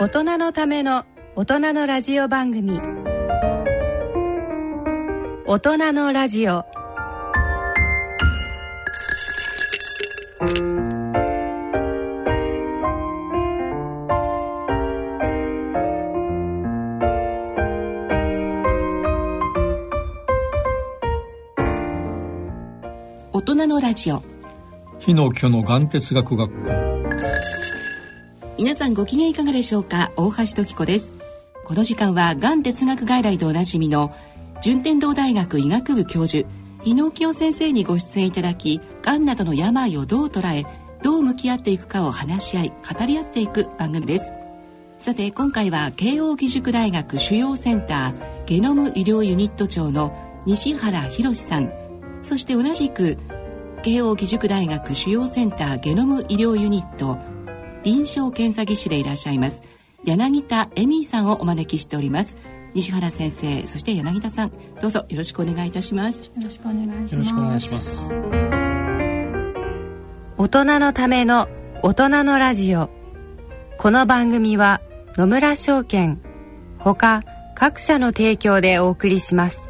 大人のための大人のラジオ番組。大人のラジオ。大人のラジオ。日野居の眼哲学学校皆さんご機嫌いかがでしょうか？大橋時子です。この時間はがん哲学外来でおなじみの順天堂大学医学部教授日野清先生にご出演いただきがんなどの病をどう捉えどう向き合っていくかを話し合い語り合っていく番組です。さて今回は慶應義塾大学主要センターゲノム医療ユニット長の西原博さん。そして同じく慶應義塾大学主要センターゲノム医療ユニット臨床検査技師でいらっしゃいます。柳田恵美さんをお招きしております。西原先生そして柳田さん。どうぞよろしくお願いいたします。よろしくお願いします。よろしくお願いします。大人のための大人のラジオ。この番組は野村証券ほか各社の提供でお送りします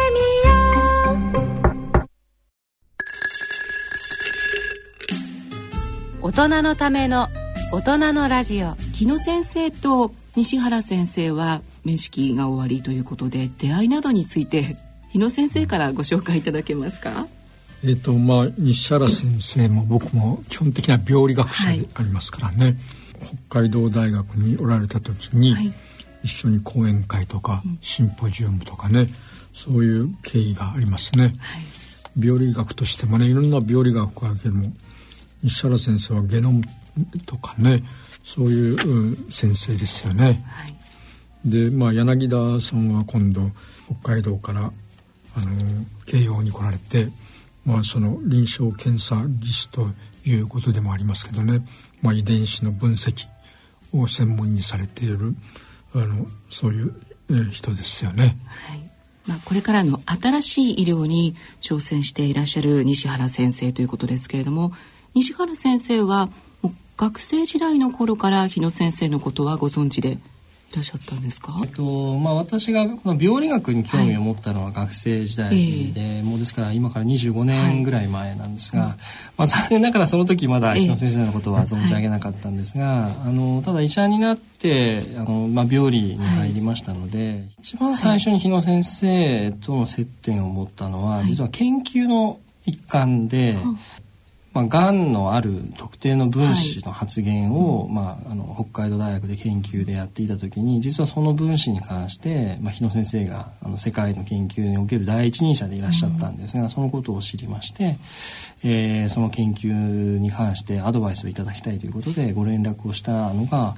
大人のための大人のラジオ木野先生と西原先生は面識が終わりということで出会いなどについて日野先生からご紹介いただけますか？えっ、とまあ西原先生も僕も基本的な病理学者でありますからね、北海道大学におられた時に、はい。一緒に講演会とか、シンポジウムとかねそういう経緯がありますね、はい。病理学としてもねいろんな病理学があるけども西原先生はゲノムとかねそういううん先生ですよね。はいで、まあ、柳田さんは今度北海道からあの慶応に来られて、まあ、その臨床検査技師ということでもありますけどね、まあ、遺伝子の分析を専門にされているあのそういうえー人ですよね。はいまあ、これからの新しい医療に挑戦していらっしゃる西原先生ということですけれども西原先生は学生時代の頃から日野先生のことはご存知でいらっしゃったんですか？えっとまあ、私がこの病理学に興味を持ったのは学生時代で、もうですから今から25年ぐらい前なんですが、まあ、残念ながらその時まだ日野先生のことは存じ上げなかったんですが、あのただ医者になってあの、まあ、病理に入りましたので、一番最初に日野先生との接点を持ったのは、実は研究の一環で、まあ、がんのある特定の分子の発現を、まあ、あの北海道大学で研究でやっていた時に実はその分子に関して、まあ、日野先生があの世界の研究における第一人者でいらっしゃったんですが、そのことを知りまして、えーその研究に関してアドバイスをいただきたいということでご連絡をしたのが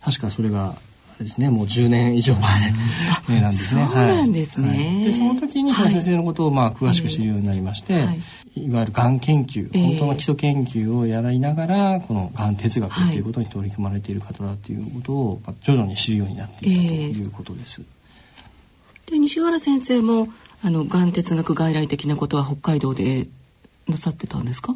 確かそれがですね。もう10年以上前なんですね。そうなんですね。はい。はいでその時に先生のことをまあ詳しく知るようになりまして、はい。いわゆるがん研究、ええ。本当の基礎研究をやりながらこのがん哲学とい。うことに取り組まれている方だということを、まあ徐々に知るようになっていったということです。で西原先生もあのがん哲学外来的なことは北海道でなさってたんですか？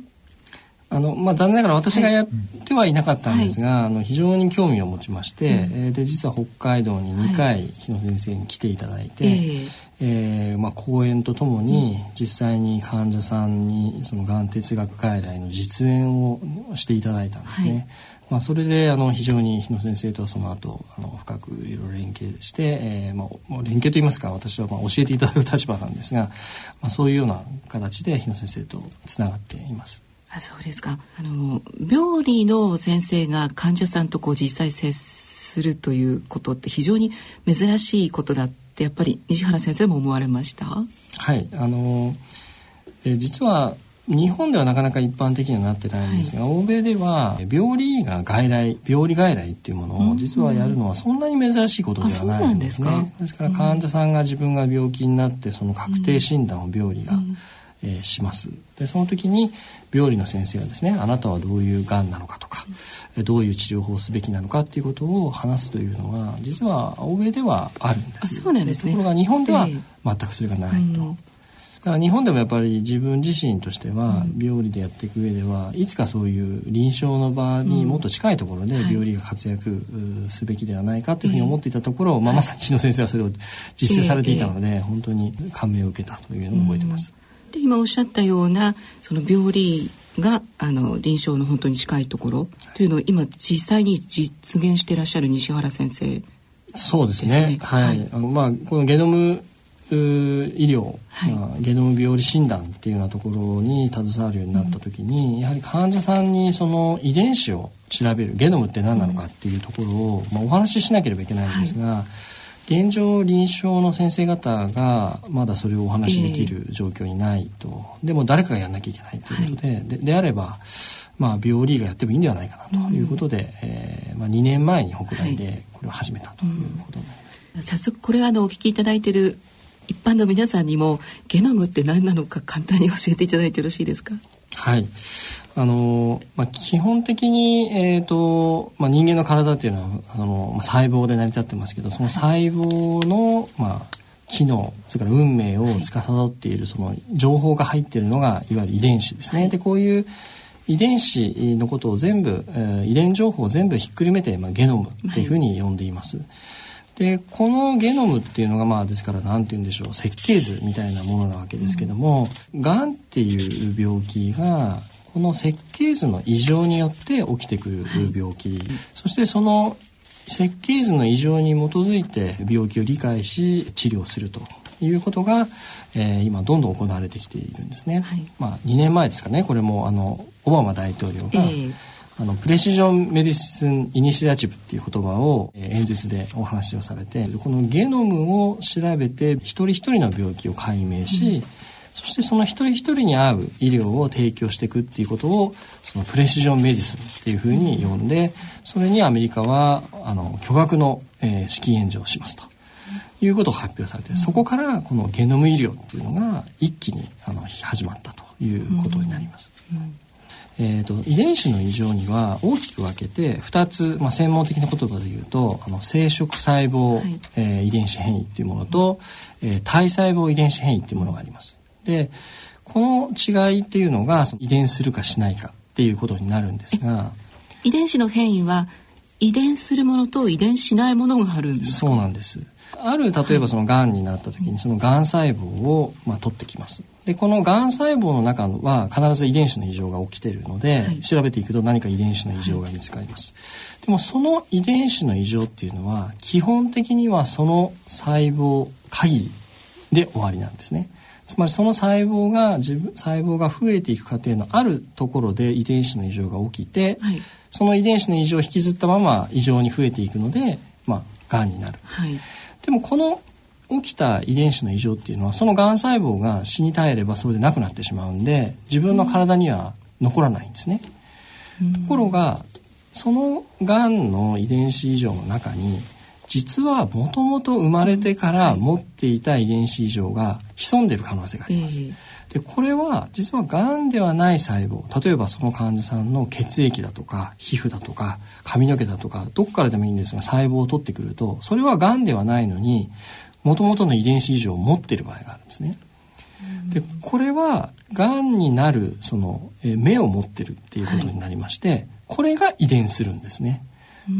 あのまあ、残念ながら私がやってはいなかったんですが、あの非常に興味を持ちまして、えーで実は北海道に2回日野先生に来ていただいて、ええ。えーまあ、講演とともに実際に患者さんにそのがん哲学外来の実演をしていただいたんですね。はい。まあ、それであの非常に日野先生とその後あの深くいろいろ連携して、えーまあ、連携といいますか私はまあ教えていただく立場なんですが、まあ、そういうような形で日野先生とつながっています。あそうですか。あの病理の先生が患者さんとこう実際接するということって非常に珍しいことだってやっぱり西原先生も思われました？はい。あのえ実は日本ではなかなか一般的にはなってないんですが、はい、欧米では病理が外来病理外来っていうものを実はやるのはそんなに珍しいことではないんですね。ですか。ら患者さんが自分が病気になってその確定診断を病理が、うんえー、します。でその時に病理の先生がですねあなたはどういうがんなのかとか、うん、どういう治療法をすべきなのかっていうことを話すというのは実は欧米ではあるんです。そうなんですね。ところが日本では全くそれがないと。えーうんだから日本でもやっぱり自分自身としては病理でやっていく上ではいつかそういう臨床の場にもっと近いところで病理が活躍すべきではないかというふうに思っていたところ、まあ、まさに日野先生はそれを実践されていたので本当に感銘を受けたというのを覚えてます。で今おっしゃったようなその病理があの臨床の本当に近いところというのを今実際に実現していらっしゃる西原先生そうですね。はい。はい、あのまあこのゲノム医療、はい、まあ、ゲノム病理診断っていうようなところに携わるようになった時に、うん、やはり患者さんにその遺伝子を調べるゲノムって何なのかっていうところを、まあ、お話ししなければいけないんですが、はい、現状臨床の先生方がまだそれをお話しできる状況にないと、えー、でも誰かがやんなきゃいけないということで、はい、でであれば、まあ、病理がやってもいいんではないかなということで、うん、えー、まあ、2年前に北大でこれを始めたということになります。うん、早速これはあのお聞きいただいている一般の皆さんにもゲノムって何なのか簡単に教えていただいてよろしいですか？はいあのまあ、基本的に、えーとまあ、人間の体っていうのはあの、まあ、細胞で成り立ってますけどその細胞の、まあ、機能それから運命を司っているその情報が入っているのがいわゆる遺伝子ですね。はい、でこういう遺伝子のことを全部、えー、遺伝情報を全部ひっくるめて、まあ、ゲノムっていうふうに呼んでいます。はいでこのゲノムっていうのがまあですから何て言うんでしょう設計図みたいなものなわけですけども、うん、がんっていう病気がこの設計図の異常によって起きてくる病気、はい、そしてその設計図の異常に基づいて病気を理解し治療するということが、えー、今どんどん行われてきているんですね。はい、まあ2年前ですかね。これもあのオバマ大統領が、えーあのプレシジョンメディスンイニシアチブっていう言葉を、えー、演説でお話をされてこのゲノムを調べて一人一人の病気を解明し、うん、そしてその一人一人に合う医療を提供していくっていうことをそのプレシジョンメディスンっていうふうに呼んでそれにアメリカはあの巨額の、えー、資金援助をしますと。いうことを発表されて、そこからこのゲノム医療っていうのが一気にあの始まったということになります。うんうんえーと、遺伝子の異常には大きく分けて2つ、まあ、専門的な言葉で言うとあの生殖細胞、はい、えー、遺伝子変異っていうものと、えー、体細胞遺伝子変異っていうものがあります。でこの違いっていうのが遺伝するかしないかっていうことになるんですが遺伝子の変異は遺伝するものと遺伝しないものがあるんですそうなんです。ある例えばそのがんになった時にそのがん細胞をまあ取ってきます。でこのがん細胞の中は必ず遺伝子の異常が起きているので、はい、調べていくと何か遺伝子の異常が見つかります、はい、でもその遺伝子の異常っていうのは基本的にはその細胞限りで終わりなんですねつまりその細胞が自分細胞が増えていく過程のあるところで遺伝子の異常が起きて、はい、その遺伝子の異常を引きずったまま異常に増えていくのでまあがんになる、でもこの起きた遺伝子の異常っていうのはそのがん細胞が死に絶えればそれでなくなってしまうんで自分の体には残らないんですね。ところがそのがんの遺伝子異常の中に実はもともと生まれてから持っていた遺伝子異常が潜んでいる可能性があります。でこれは実はがんではない細胞例えばその患者さんの血液だとか皮膚だとか髪の毛だとかどこからでもいいんですが細胞を取ってくるとそれはがんではないのにもともとの遺伝子異常を持っている場合があるんですね。でこれはがんになるその目を持ってるっていうことになりまして、はい、これが遺伝するんですね。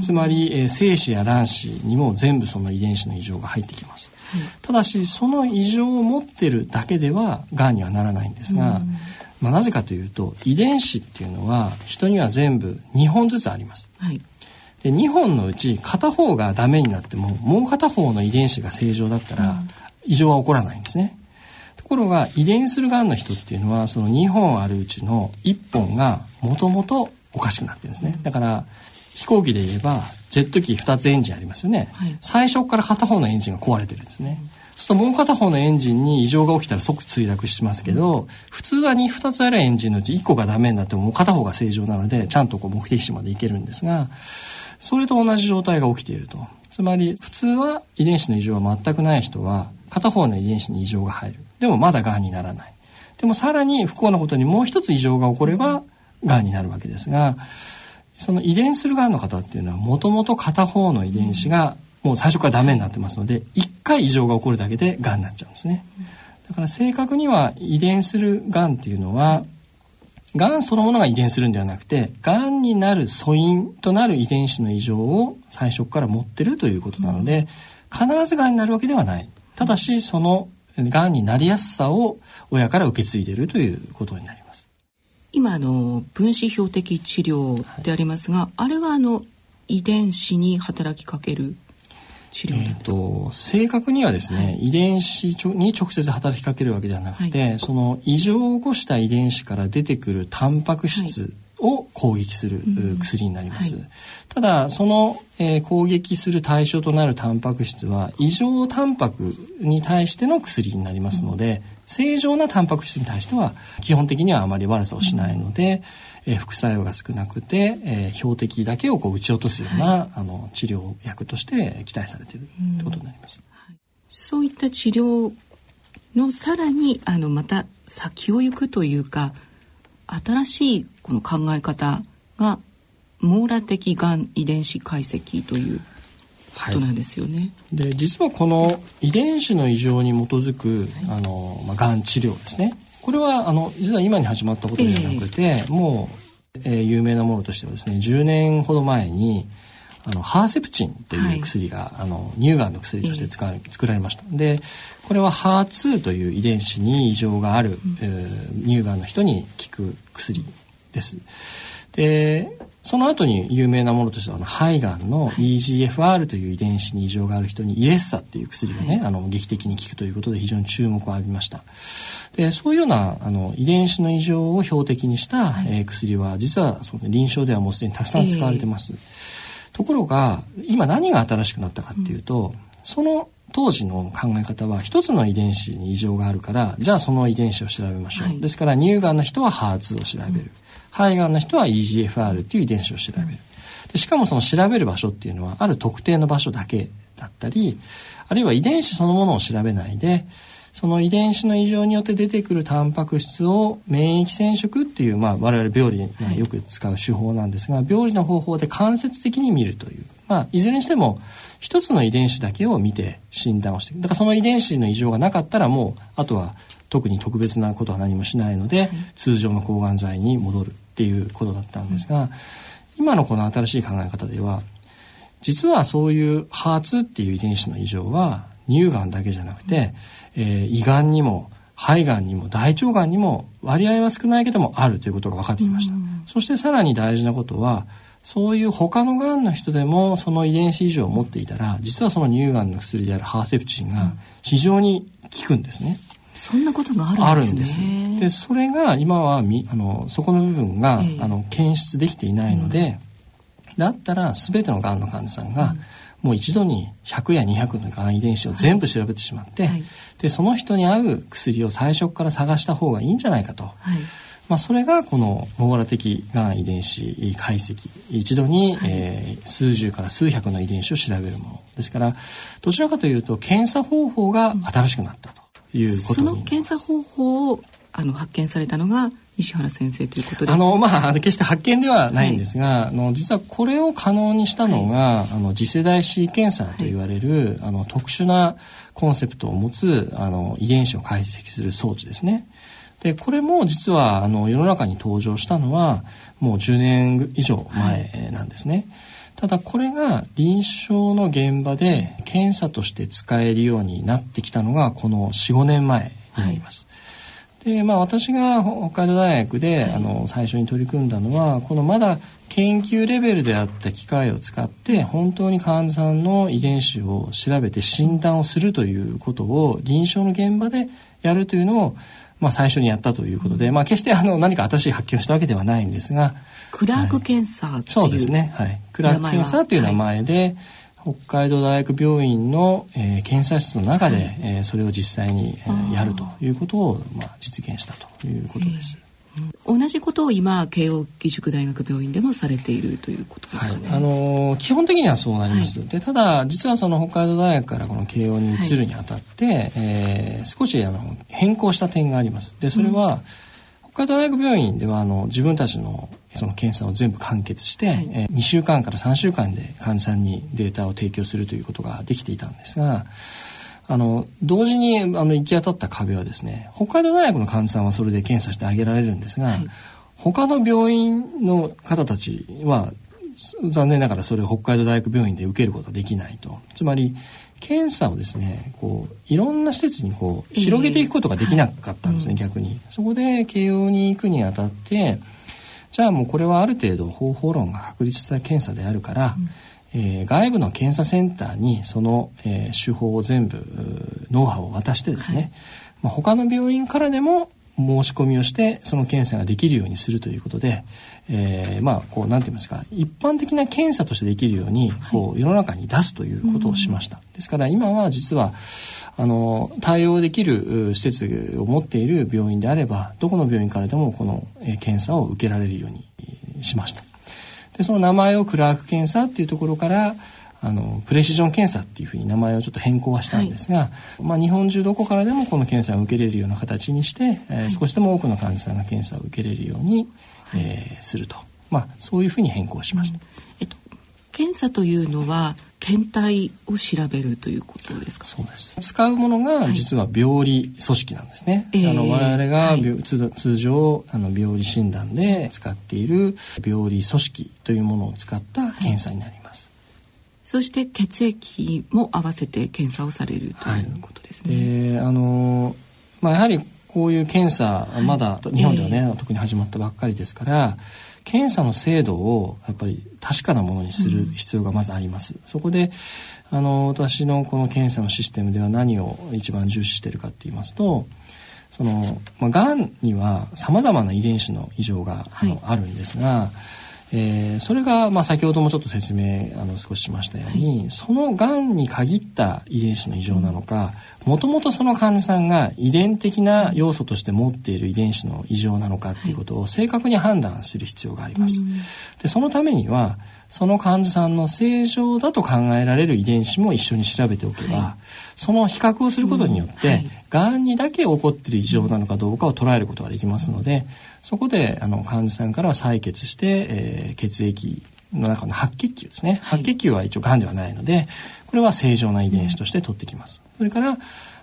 つまり、えー、精子や卵子にも全部その遺伝子の異常が入ってきます、ただしその異常を持ってるだけではがんにはならないんですが、まあ、なぜかというと遺伝子っていうのは人には全部2本ずつあります、はい、で2本のうち片方がダメになってももう片方の遺伝子が正常だったら異常は起こらないんですね、ところが遺伝するがんの人っていうのはその2本あるうちの1本がもともとおかしくなってるんですね。だから飛行機で言えばジェット機2つエンジンありますよね、はい、最初から片方のエンジンが壊れてるんですね、うんそうするともう片方のエンジンに異常が起きたら即墜落しますけど、普通は 2, 2つあるエンジンのうち1個がダメになってももう片方が正常なので、ちゃんとこう目的地まで行けるんですが、それと同じ状態が起きていると。つまり、普通は遺伝子の異常は全くない人は、片方の遺伝子に異常が入る。でもまだ癌にならない。でもさらに不幸なことにもう一つ異常が起これば、癌になるわけですが、その遺伝する癌の方っていうのは、もともと片方の遺伝子がもう最初からダメになってますので1回異常が起こるだけでがんになっちゃうんですね。だから正確には遺伝するがんっていうのはがんそのものが遺伝するんではなくてがんになる素因となる遺伝子の異常を最初から持ってるということなので必ずがんになるわけではない。ただしそのがんになりやすさを親から受け継いでいるということになります。今あの分子標的治療でありますが、はい、あれはあの遺伝子に働きかける治療えーと、正確にはですね、はい、遺伝子に直接働きかけるわけではなくて、はい、その異常を起こした遺伝子から出てくるタンパク質を攻撃する薬になります、はい、ただその、えー、攻撃する対象となるタンパク質は異常タンパクに対しての薬になりますので、うん、正常なタンパク質に対しては基本的にはあまり悪さをしないので、うん。えー、副作用が少なくて、えー、標的だけをこう撃ち落とすような、はい、あの治療薬として期待されているということになります。はい、そういった治療のさらにあのまた先を行くというか新しいこの考え方が網羅的がん遺伝子解析ということなんですよね。はい、で実はこの遺伝子の異常に基づく、はい、あのまあ、がん治療ですね。これはあの実は今に始まったことではなくて、えー、もう、えー、有名なものとしてはですね10年ほど前にあのハーセプチンという薬が、はい、あの乳がんの薬として使われ、作られました。でこれは HER2 という遺伝子に異常がある、うん、えー、乳がんの人に効く薬です。でその後に有名なものとしてはあの肺がんの EGFR という遺伝子に異常がある人にイレッサっていう薬がね、はい、あの劇的に効くということで非常に注目を浴びました。でそういうようなあの遺伝子の異常を標的にした、はい、えー、薬は実はその臨床ではもうすでにたくさん使われてます。えー、ところが今何が新しくなったかっていうと、うん、その当時の考え方は一つの遺伝子に異常があるからじゃあその遺伝子を調べましょう、はい、ですから乳がんの人は HER2 を調べる、うん肺がんの人は EGFR っていう遺伝子を調べる。でしかもその調べる場所っていうのはある特定の場所だけだったり、あるいは遺伝子そのものを調べないで、その遺伝子の異常によって出てくるタンパク質を免疫染色っていう、まあ、我々病理がよく使う手法なんですが、病理の方法で間接的に見るという。まあ、いずれにしても一つの遺伝子だけを見て診断をしていく。だからその遺伝子の異常がなかったらもうあとは特に特別なことは何もしないので、通常の抗がん剤に戻るっていうことだったんですが、今のこの新しい考え方では実はそういう HER2 っていう遺伝子の異常は乳がんだけじゃなくて、えー、胃がんにも肺がんにも大腸がんにも割合は少ないけどもあるということが分かってきました。そしてさらに大事なことはそういう他のがんの人でもその遺伝子異常を持っていたら実はその乳がんの薬であるハーセプチンが非常に効くんですね。そんなことがあるんですね。でそれが今はみあのそこの部分が、えー、あの検出できていないので、うん、だったら全てのがんの患者さんが、うん、もう一度に100や200のがん遺伝子を全部調べてしまって、はい、でその人に合う薬を最初から探した方がいいんじゃないかと。はい。まあ、それがこの網羅的がん遺伝子解析。一度に、はい、えー、数十から数百の遺伝子を調べるもの。ですからどちらかというと検査方法が新しくなったと。いうこと。その検査方法をあの発見されたのが西原先生ということで。あのまあ決して発見ではないんですが、はい、あの実はこれを可能にしたのが、はい、あの次世代シーケンサーと言われる、はい、あの特殊なコンセプトを持つあの遺伝子を解析する装置ですね。でこれも実はあの世の中に登場したのはもう10年以上前なんですね。ただこれが臨床の現場で検査として使えるようになってきたのがこの45年前になります。はい、でまあ、私が北海道大学で、あの最初に取り組んだのはこのまだ研究レベルであった機械を使って本当に患者さんの遺伝子を調べて診断をするということを臨床の現場でやるというのをまあ、最初にやったということで、まあ、決してあの何か新しい発見をしたわけではないんですがクラーク検査はい、そうですね、はい、クラーク検査という名前で、は。い、北海道大学病院の、えー、検査室の中で、はい、えー、それを実際に、えー、やるということを、まあ、実現したということです。同じことを今慶應義塾大学病院でもされているということですかね。はい、あの基本的にはそうなります。はい、でただ実はその北海道大学からこの慶応に移るにあたって、はい、えー、少しあの変更した点があります。でそれは、うん、北海道大学病院ではあの自分たちのその検査を全部完結して、はい、えー、2週間から3週間で患者さんにデータを提供するということができていたんですが。あの、同時に、あの、行き当たった壁はですね、北海道大学の患者さんはそれで検査してあげられるんですが、はい、他の病院の方たちは、残念ながらそれを北海道大学病院で受けることはできないと。つまり、検査をですね、こう、いろんな施設にこう、広げていくことができなかったんですね、えーはい、逆に。そこで、慶応に行くにあたって、じゃあもうこれはある程度方法論が確立した検査であるから、うんえー、外部の検査センターにその、えー、手法を全部ノウハウを渡してですね、はい、まあ、他の病院からでも申し込みをしてその検査ができるようにするということで、えー、まあこうなんて言いますか一般的な検査としてできるようにこう世の中に出すということをしました。ですから今は実はあの対応できる施設を持っている病院であればどこの病院からでもこの検査を受けられるようにしました。でその名前をクラーク検査っていうところからあのプレシジョン検査っていうふうに名前をちょっと変更はしたんですが、はい、まあ、日本中どこからでもこの検査を受けれるような形にして、えー、少しでも多くの患者さんが検査を受けれるように、はい、えー、すると、まあ、そういうふうに変更しました。うん、えっと、検査というのは検体を調べるということですか？そうです。使うものが実は病理組織なんですね、はい、あの我々が、はい、通常あの病理診断で使っている病理組織というものを使った検査になります、はい、そして血液も合わせて検査をされるということですね、えー、あのまあやはりこういう検査まだ日本ではね、えー、特に始まったばっかりですから検査の精度をやっぱり確かなものにする必要がまずあります。うん、そこであの私のこの検査のシステムでは何を一番重視しているかって言いますとその、まあ、がんにはさまざまな遺伝子の異常が、はい、あるんですが、えー、それが、まあ、先ほどもちょっと説明あの少ししましたように、はい、そのがんに限った遺伝子の異常なのかもともとその患者さんが遺伝的な要素として持っている遺伝子の異常なのかっていうことを正確に判断する必要があります。はい、でそのためにはその患者さんの正常だと考えられる遺伝子も一緒に調べておけば、はい、その比較をすることによって、が、んにだけ起こっている異常なのかどうかを捉えることができますので、そこであの患者さんからは採血して、えー、血液の中の白血球ですね、白血球は一応がんではないのでこれは正常な遺伝子として取ってきます。それから、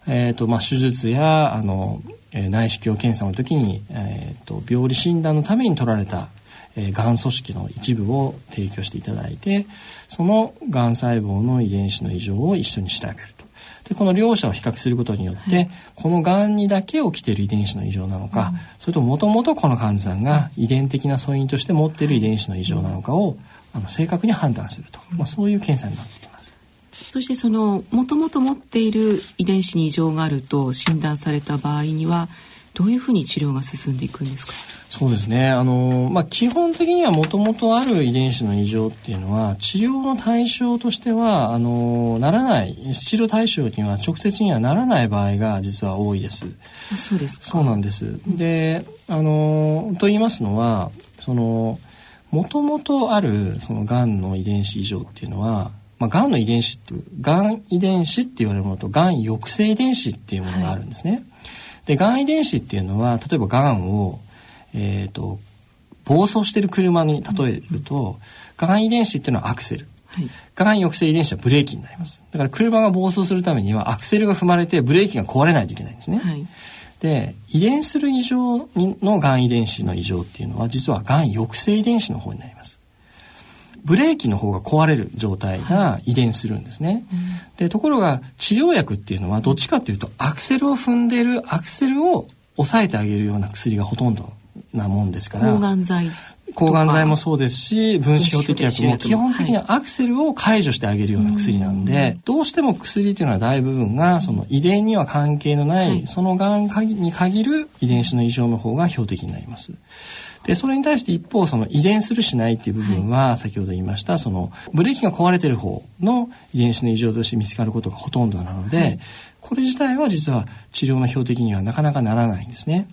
えーとまあ、手術やあの、えー、内視鏡検査の時に、えーと、病理診断のために取られたえー、がん組織の一部を提供していただいてそのがん細胞の遺伝子の異常を一緒に調べるでこの両者を比較することによって、はい、このがんにだけ起きている遺伝子の異常なのか、うん、それともともとこの患者さんが遺伝的な素因として持っている遺伝子の異常なのかを、あの正確に判断すると、まあ、そういう検査になっています。そしてそのもともと持っている遺伝子に異常があると診断された場合にはどういうふうに治療が進んでいくんですか？そうですね。あの、まあ、基本的にはもともとある遺伝子の異常っていうのは、治療の対象としては、あの、ならない、治療対象には直接にはならない場合が実は多いです。あそうですそうなんです。で、あの、と言いますのは、その、もともとある、その、癌の遺伝子異常っていうのは、まあ、癌の遺伝子っていう、癌遺伝子って言われるものと、癌抑制遺伝子っていうものがあるんですね。はい、で、癌遺伝子っていうのは、例えば癌を、えっ、ー、と、暴走してる車に例えると、が、うん遺伝子っていうのはアクセル。はい、抑制遺伝子はブレーキになります。だから車が暴走するためにはアクセルが踏まれてブレーキが壊れないといけないんですね。はい、で、遺伝する異常のがん遺伝子の異常っていうのは実はがん抑制遺伝子の方になります。ブレーキの方が壊れる状態が遺伝するんですね。でところが治療薬っていうのはどっちかっていうとアクセルを踏んでるアクセルを抑えてあげるような薬がほとんどなもんですから。抗がん剤抗がん剤もそうですし分子標的薬も基本的にはアクセルを解除してあげるような薬なんで、どうしても薬っていうのは大部分がその遺伝には関係のない、そのがんに限る遺伝子の異常の方が標的になります。で、それに対して一方、その遺伝するしないっていう部分は、先ほど言いました、その、ブレーキが壊れてる方の遺伝子の異常として見つかることがほとんどなので、これ自体は実は治療の標的にはなかなかならないんですね。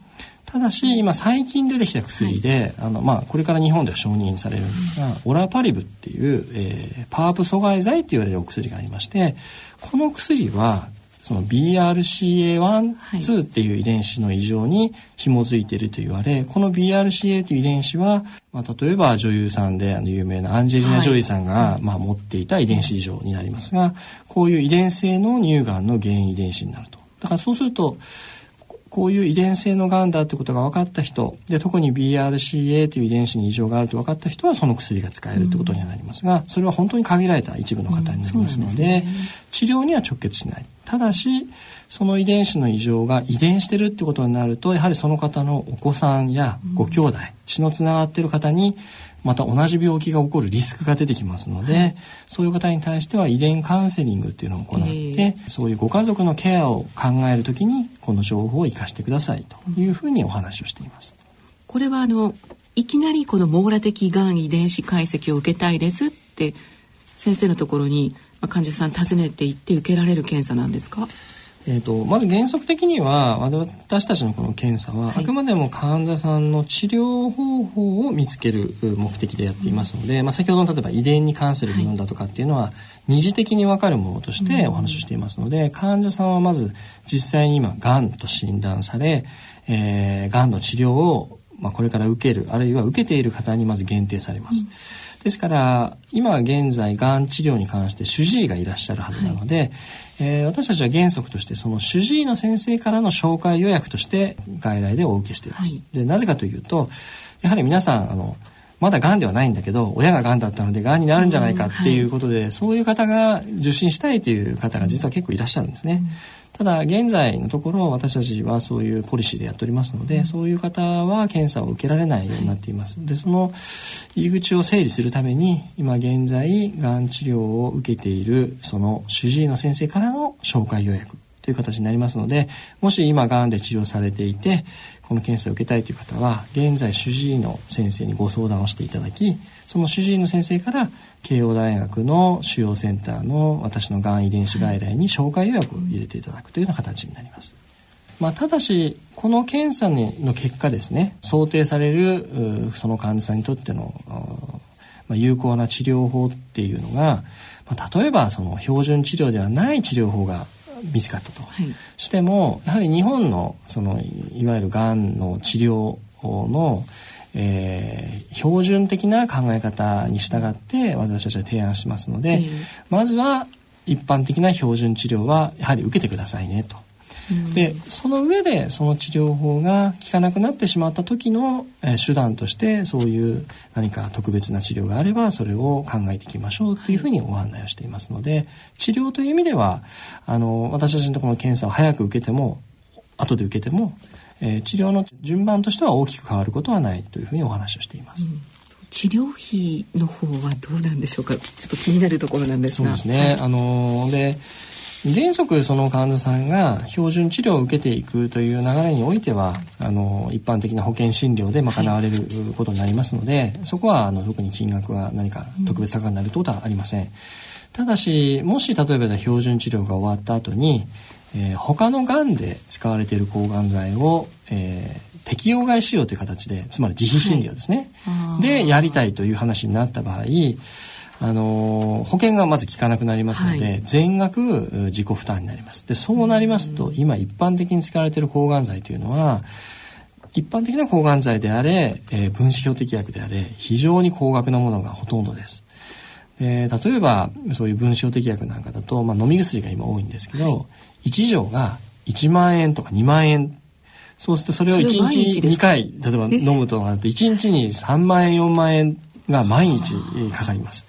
ただし今最近出てきた薬で、はい、あのまあ、これから日本では承認されるんですが、うん、オラパリブっていう、えー、パープ阻害剤って言われるお薬がありましてこの薬はその BRCA1、はい、2っていう遺伝子の異常に紐づいていると言われ、この BRCA という遺伝子は、まあ、例えば女優さんであの有名なアンジェリーナ・ジョリーさんが、はい、まあ、持っていた遺伝子異常になりますが、こういう遺伝性の乳がんの原因遺伝子になると。だからそうすると、こういう遺伝性のがんだってことが分かった人で特に BRCA という遺伝子に異常があると分かった人はその薬が使えるってことにはなりますがそれは本当に限られた一部の方になりますのでうんでね、治療には直結しない。ただしその遺伝子の異常が遺伝してるってことになるとやはりその方のお子さんやご兄弟、血のつながっている方にまた同じ病気が起こるリスクが出てきますので、はい、そういう方に対しては遺伝カウンセリングっていうのを行って、えー、そういうご家族のケアを考えるときにこの情報を生かしてくださいというふうにお話をしています。これはあのいきなりこの網羅的がん遺伝子解析を受けたいですって先生のところに患者さん訪ねていって受けられる検査なんですか？えーと、まず原則的には私たちのこの検査は、あくまでも患者さんの治療方法を見つける目的でやっていますので、まあ、先ほどの例えば遺伝に関する部分だとかっていうのは、二次的に分かるものとしてお話をしていますので、患者さんはまず実際に今がんと診断され、えー、がんの治療を、まあ、これから受けるあるいは受けている方にまず限定されます。うんですから今現在がん治療に関して主治医がいらっしゃるはずなので、はい、えー、私たちは原則としてその主治医の先生からの紹介予約として外来でお受けしています。はい、でなぜかというとやはり皆さんあのまだがんではないんだけど親ががんだったのでがんになるんじゃないかっていうことで、うんはい、そういう方が受診したいという方が実は結構いらっしゃるんですね。うんただ現在のところ私たちはそういうポリシーでやっておりますので、そういう方は検査を受けられないようになっています。でその入り口を整理するために今現在がん治療を受けているその主治医の先生からの紹介予約という形になりますのでもし今がんで治療されていてこの検査を受けたいという方は現在主治医の先生にご相談をしていただきその主治医の先生から慶応大学の腫瘍センターの私のがん遺伝子外来に紹介予約を入れていただくというような形になります。まあ、ただしこの検査の結果ですね想定されるその患者さんにとっての、まあ、有効な治療法っていうのが、まあ、例えばその標準治療ではない治療法が見つかったと、はい、してもやはり日本のそのいわゆるがんの治療の、えー、標準的な考え方に従って私たちは提案しますので、えー、まずは一般的な標準治療はやはり受けてくださいねとでその上でその治療法が効かなくなってしまった時の、えー、手段としてそういう何か特別な治療があればそれを考えていきましょうというふうにお案内をしていますので治療という意味ではあの私たちのところの検査を早く受けても後で受けても、えー、治療の順番としては大きく変わることはないというふうにお話をしています。うん。治療費の方はどうなんでしょうか。ちょっと気になるところなんですが。そうですね、はい、あので原則その患者さんが標準治療を受けていくという流れにおいてはあの一般的な保険診療で賄われることになりますので、はい、そこはあの特に金額が何か特別高になるということはありません。うん、ただしもし例えば標準治療が終わった後に、えー、他のがんで使われている抗がん剤を、えー、適用外使用という形でつまり自費診療ですね、はい、でやりたいという話になった場合あの保険がまず効かなくなりますので、はい、全額自己負担になります。でそうなりますと、今一般的に使われている抗がん剤というのは一般的な抗がん剤であれ、えー、分子標的薬であれ非常に高額なものがほとんどです。で例えばそういう分子標的薬なんかだと、まあ、飲み薬が今多いんですけど、はい、1錠が1万円とか2万円。そうするとそれを1日2回例えば飲むとなると1日に3万円4万円が毎日かかります。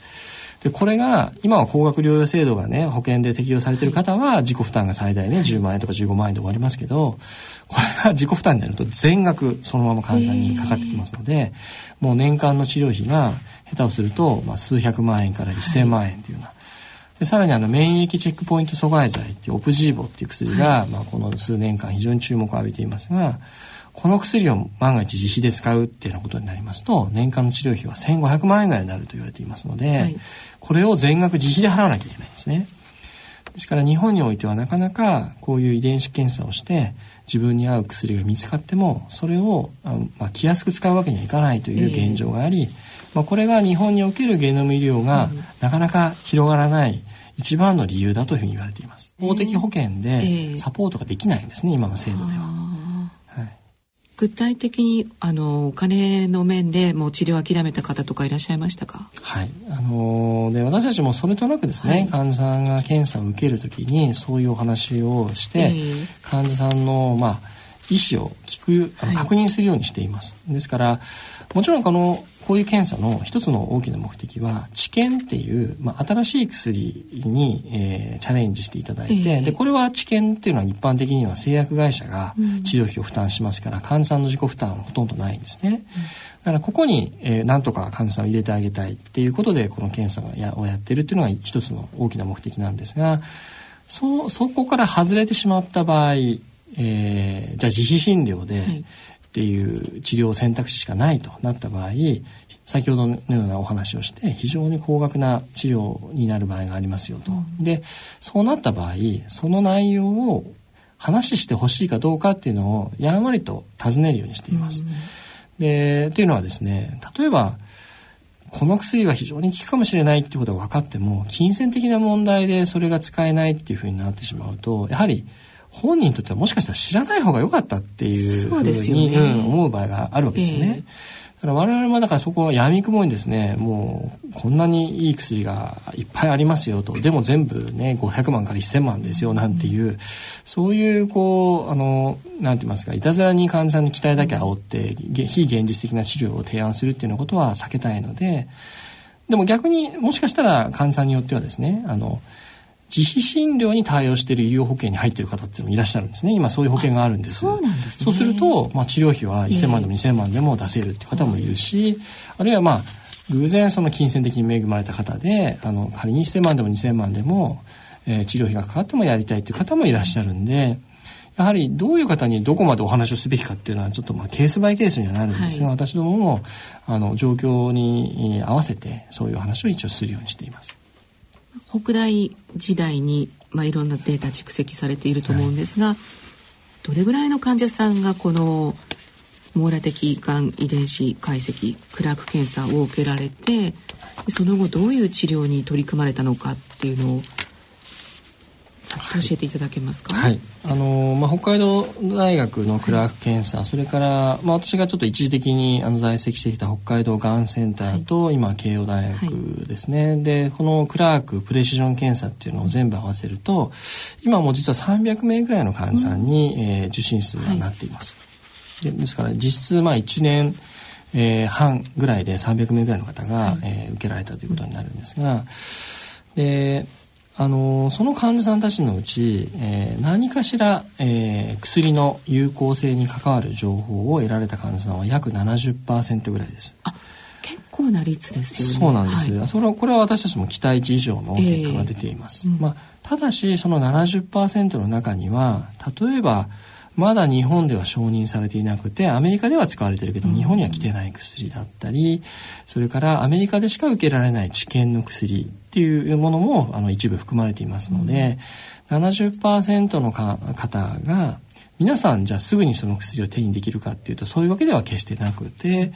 で、これが、今は高額療養制度がね、保険で適用されている方は、自己負担が最大ね、10万円とか15万円で終わりますけど、これが 自己負担になると全額そのまま患者にかかってきますので、もう年間の治療費が下手をすると、まあ、数百万円から1000万円というような、でさらにあの免疫チェックポイント阻害剤っていうオプジーボっていう薬が、まあ、この数年間非常に注目を浴びていますがこの薬を万が一自費で使うっていうようなことになりますと年間の治療費は1500万円ぐらいになると言われていますので、はい、これを全額自費で払わなきゃいけないんですね。ですから日本においてはなかなかこういう遺伝子検査をして自分に合う薬が見つかってもそれをあ、まあ、気安く使うわけにはいかないという現状があり、えー、まあ、これが日本におけるゲノム医療がなかなか広がらない一番の理由だというふうに言われています。公的保険でサポートができないんですね、今の制度では。具体的にあのお金の面でもう治療を諦めた方とかいらっしゃいましたか？はい。あので私たちもそれとなくですね、はい、患者さんが検査を受けるときにそういうお話をして、えー、患者さんのまあ意思を聞く確認するようにしています、はい、ですからもちろんこのこういう検査の一つの大きな目的は治験っていう、まあ、新しい薬に、えー、チャレンジしていただいて、えー、でこれは治験っていうのは一般的には製薬会社が治療費を負担しますから、うん、患者さんの自己負担はほとんどないんですね。うん、だからここに、えー、なんとか患者さんを入れてあげたいっていうことでこの検査をやをやってるっていうのが一つの大きな目的なんですがそそこから外れてしまった場合、えー、じゃあ自費診療で、はいっていう治療選択肢しかないとなった場合先ほどのようなお話をして非常に高額な治療になる場合がありますよと。でそうなった場合その内容を話してほしいかどうかっていうのをやんわりと尋ねるようにしています。でというのはですね例えばこの薬は非常に効くかもしれないっていうことが分かっても金銭的な問題でそれが使えないっていうふうになってしまうとやはり本人にとってはもしかしたら知らない方が良かったっていうふうに、ね。うん、思う場合があるわけですよね。えーだから我々もだからそこは闇雲にですね。もうこんなにいい薬がいっぱいありますよと。でも全部ね500万から1000万ですよなんていう、うん、そういうこうあのなんて言いますかいたずらに患者さんに期待だけ煽って非現実的な治療を提案するっていうようなことは避けたいので。でも逆にもしかしたら患者さんによってはですねあの自費診療に対応している医療保険に入っている方っていうのもいらっしゃるんですね。今そういう保険があるんです。そうなんです、ね、そうすると、まあ、治療費は1000万でも2000万でも出せるっていう方もいるし、あるいはまあ偶然その金銭的に恵まれた方であの仮に1000万でも2000万でも、えー、治療費がかかってもやりたいっていう方もいらっしゃるんでやはりどういう方にどこまでお話をすべきかっていうのはちょっとまあケースバイケースにはなるんですが、はい、私どももあの状況に合わせてそういう話を一応するようにしています。北大時代に、まあ、いろんなデータ蓄積されていると思うんですが、はい、どれぐらいの患者さんがこの網羅的がん遺伝子解析クラーク検査を受けられてその後どういう治療に取り組まれたのかっていうのを教えていただけますか？はい、あのまあ北海道大学のクラーク検査、はい、それからまあ私がちょっと一時的にあの在籍してきた北海道がんセンターと、はい、今慶応大学ですね、はい、でこのクラークプレシジョン検査っていうのを全部合わせると今も実は300名ぐらいの患者さんに、うん、えー、受診数がなっています。でですから実質まあ1年えー、半ぐらいで300名ぐらいの方が、はい、えー、受けられたということになるんですが、であのその患者さんたちのうち、えー、何かしら、えー、薬の有効性に関わる情報を得られた患者さんは約70%ぐらいです。あ結構な率ですよね。そうなんです。はい、それはこれは私たちも期待値以上の結果が出ています。えーうん、まあただしその70%の中には例えばまだ日本では承認されていなくてアメリカでは使われてるけど日本には来てない薬だったりそれからアメリカでしか受けられない治験の薬っていうものもあの一部含まれていますので、70%のか方が皆さんじゃあすぐにその薬を手にできるかっていうとそういうわけでは決してなくて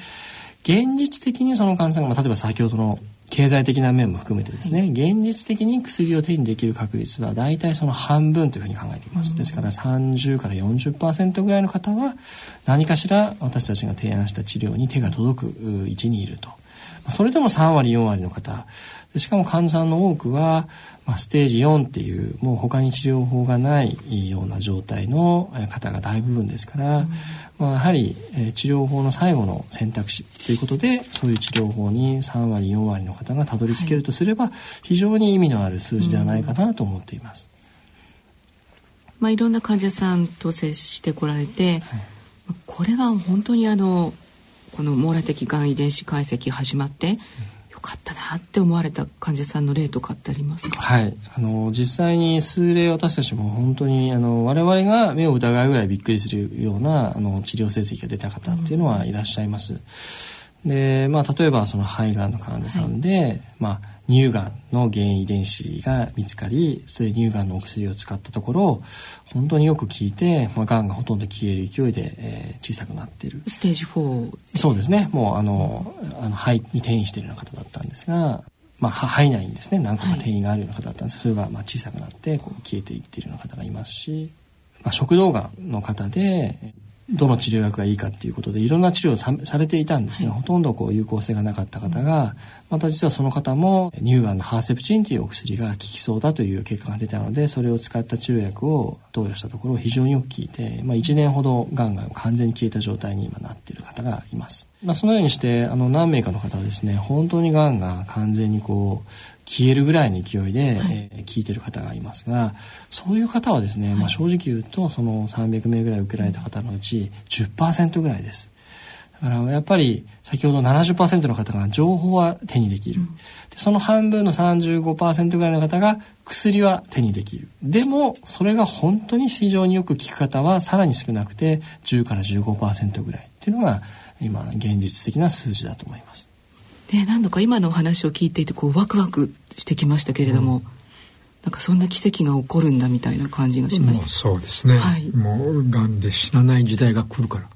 現実的にその患者さんが、例えば先ほどの経済的な面も含めてですね、現実的に薬を手にできる確率は大体その半分というふうに考えています。ですから30から40%ぐらいの方は何かしら私たちが提案した治療に手が届く位置にいると。それでも3割4割の方でしかも患者さんの多くは、まあ、ステージ4っていうもう他に治療法がないような状態の方が大部分ですから、うん、まあ、やはり、え治療法の最後の選択肢ということでそういう治療法に3割4割の方がたどり着けるとすれば、はい、非常に意味のある数字ではないかなと思っています。うん。まあ、いろんな患者さんと接してこられて、はい、これが本当にあのこの網羅的がん遺伝子解析始まって、うんかったなって思われた患者さんの例とかってありますか？はい。あの実際に数例私たちも本当にあの我々が目を疑うぐらいびっくりするようなあの治療成績が出た方っていうのはいらっしゃいます。うんで、まあ、例えばその肺がんの患者さんで、はい、まあ、乳がんの原因遺伝子が見つかりそれ乳がんのお薬を使ったところ本当によく効いて、まあ、がんがほとんど消える勢いで、えー、小さくなっている。ステージ4そうですね。もうあのあの肺に転移しているような方だったんですが、まあ、肺内にですね何個か転移があるような方だったんですが、それがまあ小さくなってこう消えていっているような方がいますし、まあ、食道がんの方でどの治療薬がいいかっていうことでいろんな治療をされていたんですが、はい、ほとんどこう有効性がなかった方が、また実はその方も乳がんのハーセプチンというお薬が効きそうだという結果が出たのでそれを使った治療薬を投与したところ非常によく効いて、まあ、1年ほどがんが完全に消えた状態に今なっている方がいます。まあ、そのようにしてあの何名かの方はですね本当にがんが完全にこう消えるぐらいの勢いで、はい、えー、聞いてる方がいますがそういう方はですね、まあ、正直言うとその300名ぐらい受けられた方のうち10%ぐらいです。だからやっぱり先ほど70%の方が情報は手にできる、うん、その半分の35%ぐらいの方が薬は手にできる。でもそれが本当に非常によく効く方はさらに少なくて10から15%ぐらい。っていうのが今現実的な数字だと思います。で何度か今のお話を聞いていてこうワクワクしてきましたけれども、うん、なんかそんな奇跡が起こるんだみたいな感じがしました。そうですね、はい、もうがんで死なない時代が来るから